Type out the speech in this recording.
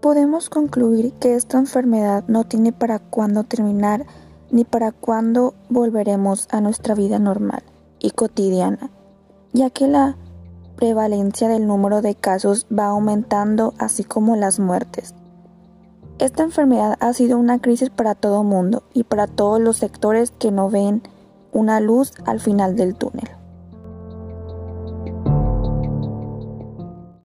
Podemos concluir que esta enfermedad no tiene para cuándo terminar ni para cuándo volveremos a nuestra vida normal y cotidiana, ya que la prevalencia del número de casos va aumentando así como las muertes. Esta enfermedad ha sido una crisis para todo mundo y para todos los sectores que no ven una luz al final del túnel.